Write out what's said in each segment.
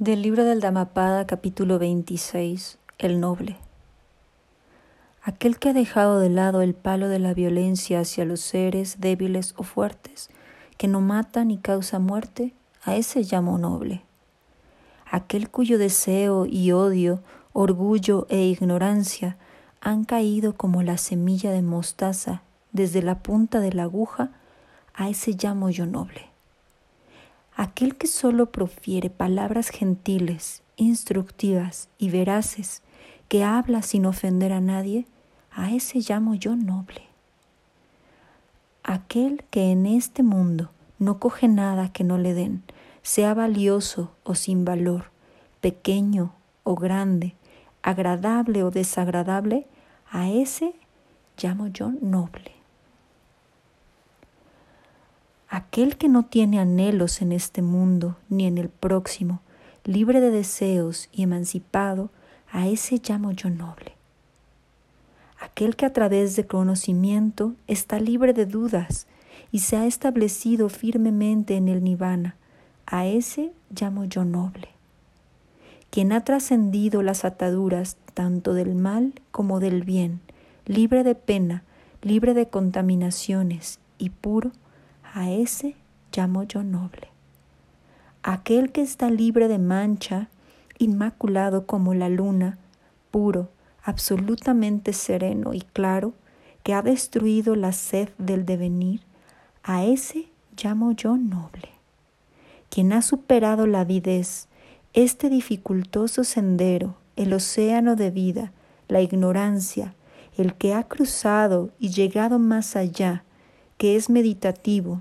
Del libro del Dhammapada, capítulo 26, El noble. Aquel que ha dejado de lado el palo de la violencia hacia los seres débiles o fuertes, que no mata ni causa muerte, a ese llamo noble. Aquel cuyo deseo y odio, orgullo e ignorancia han caído como la semilla de mostaza desde la punta de la aguja, a ese llamo yo noble. Aquel que solo profiere palabras gentiles, instructivas y veraces, que habla sin ofender a nadie, a ese llamo yo noble. Aquel que en este mundo no coge nada que no le den, sea valioso o sin valor, pequeño o grande, agradable o desagradable, a ese llamo yo noble. Aquel que no tiene anhelos en este mundo ni en el próximo, libre de deseos y emancipado, a ese llamo yo noble. Aquel que a través de conocimiento está libre de dudas y se ha establecido firmemente en el nirvana, a ese llamo yo noble. Quien ha trascendido las ataduras tanto del mal como del bien, libre de pena, libre de contaminaciones y puro, a ese llamo yo noble. Aquel que está libre de mancha, inmaculado como la luna, puro, absolutamente sereno y claro, que ha destruido la sed del devenir, a ese llamo yo noble. Quien ha superado la avidez, este dificultoso sendero, el océano de vida, la ignorancia, el que ha cruzado y llegado más allá, que es meditativo,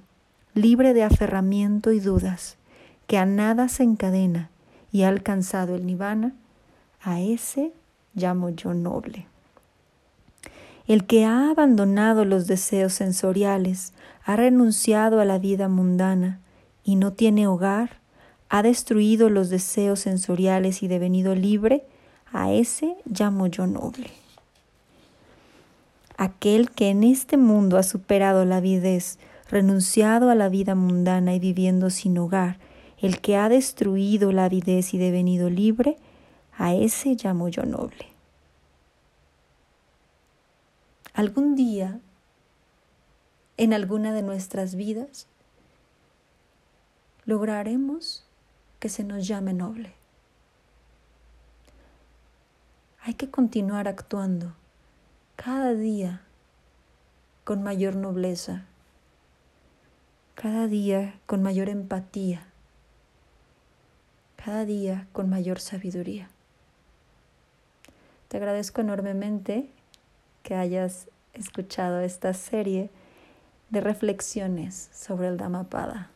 libre de aferramiento y dudas, que a nada se encadena y ha alcanzado el nirvana, a ese llamo yo noble. El que ha abandonado los deseos sensoriales, ha renunciado a la vida mundana y no tiene hogar, ha destruido los deseos sensoriales y devenido libre, a ese llamo yo noble aquel que en este mundo ha superado la avidez, renunciado a la vida mundana y viviendo sin hogar, el que ha destruido la avidez y devenido libre, a ese llamo yo noble. Algún día, en alguna de nuestras vidas, lograremos que se nos llame noble. Hay que continuar actuando cada día con mayor nobleza, cada día con mayor empatía, cada día con mayor sabiduría. Te agradezco enormemente que hayas escuchado esta serie de reflexiones sobre el Dhammapada.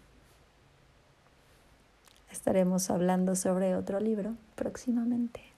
Estaremos hablando sobre otro libro próximamente.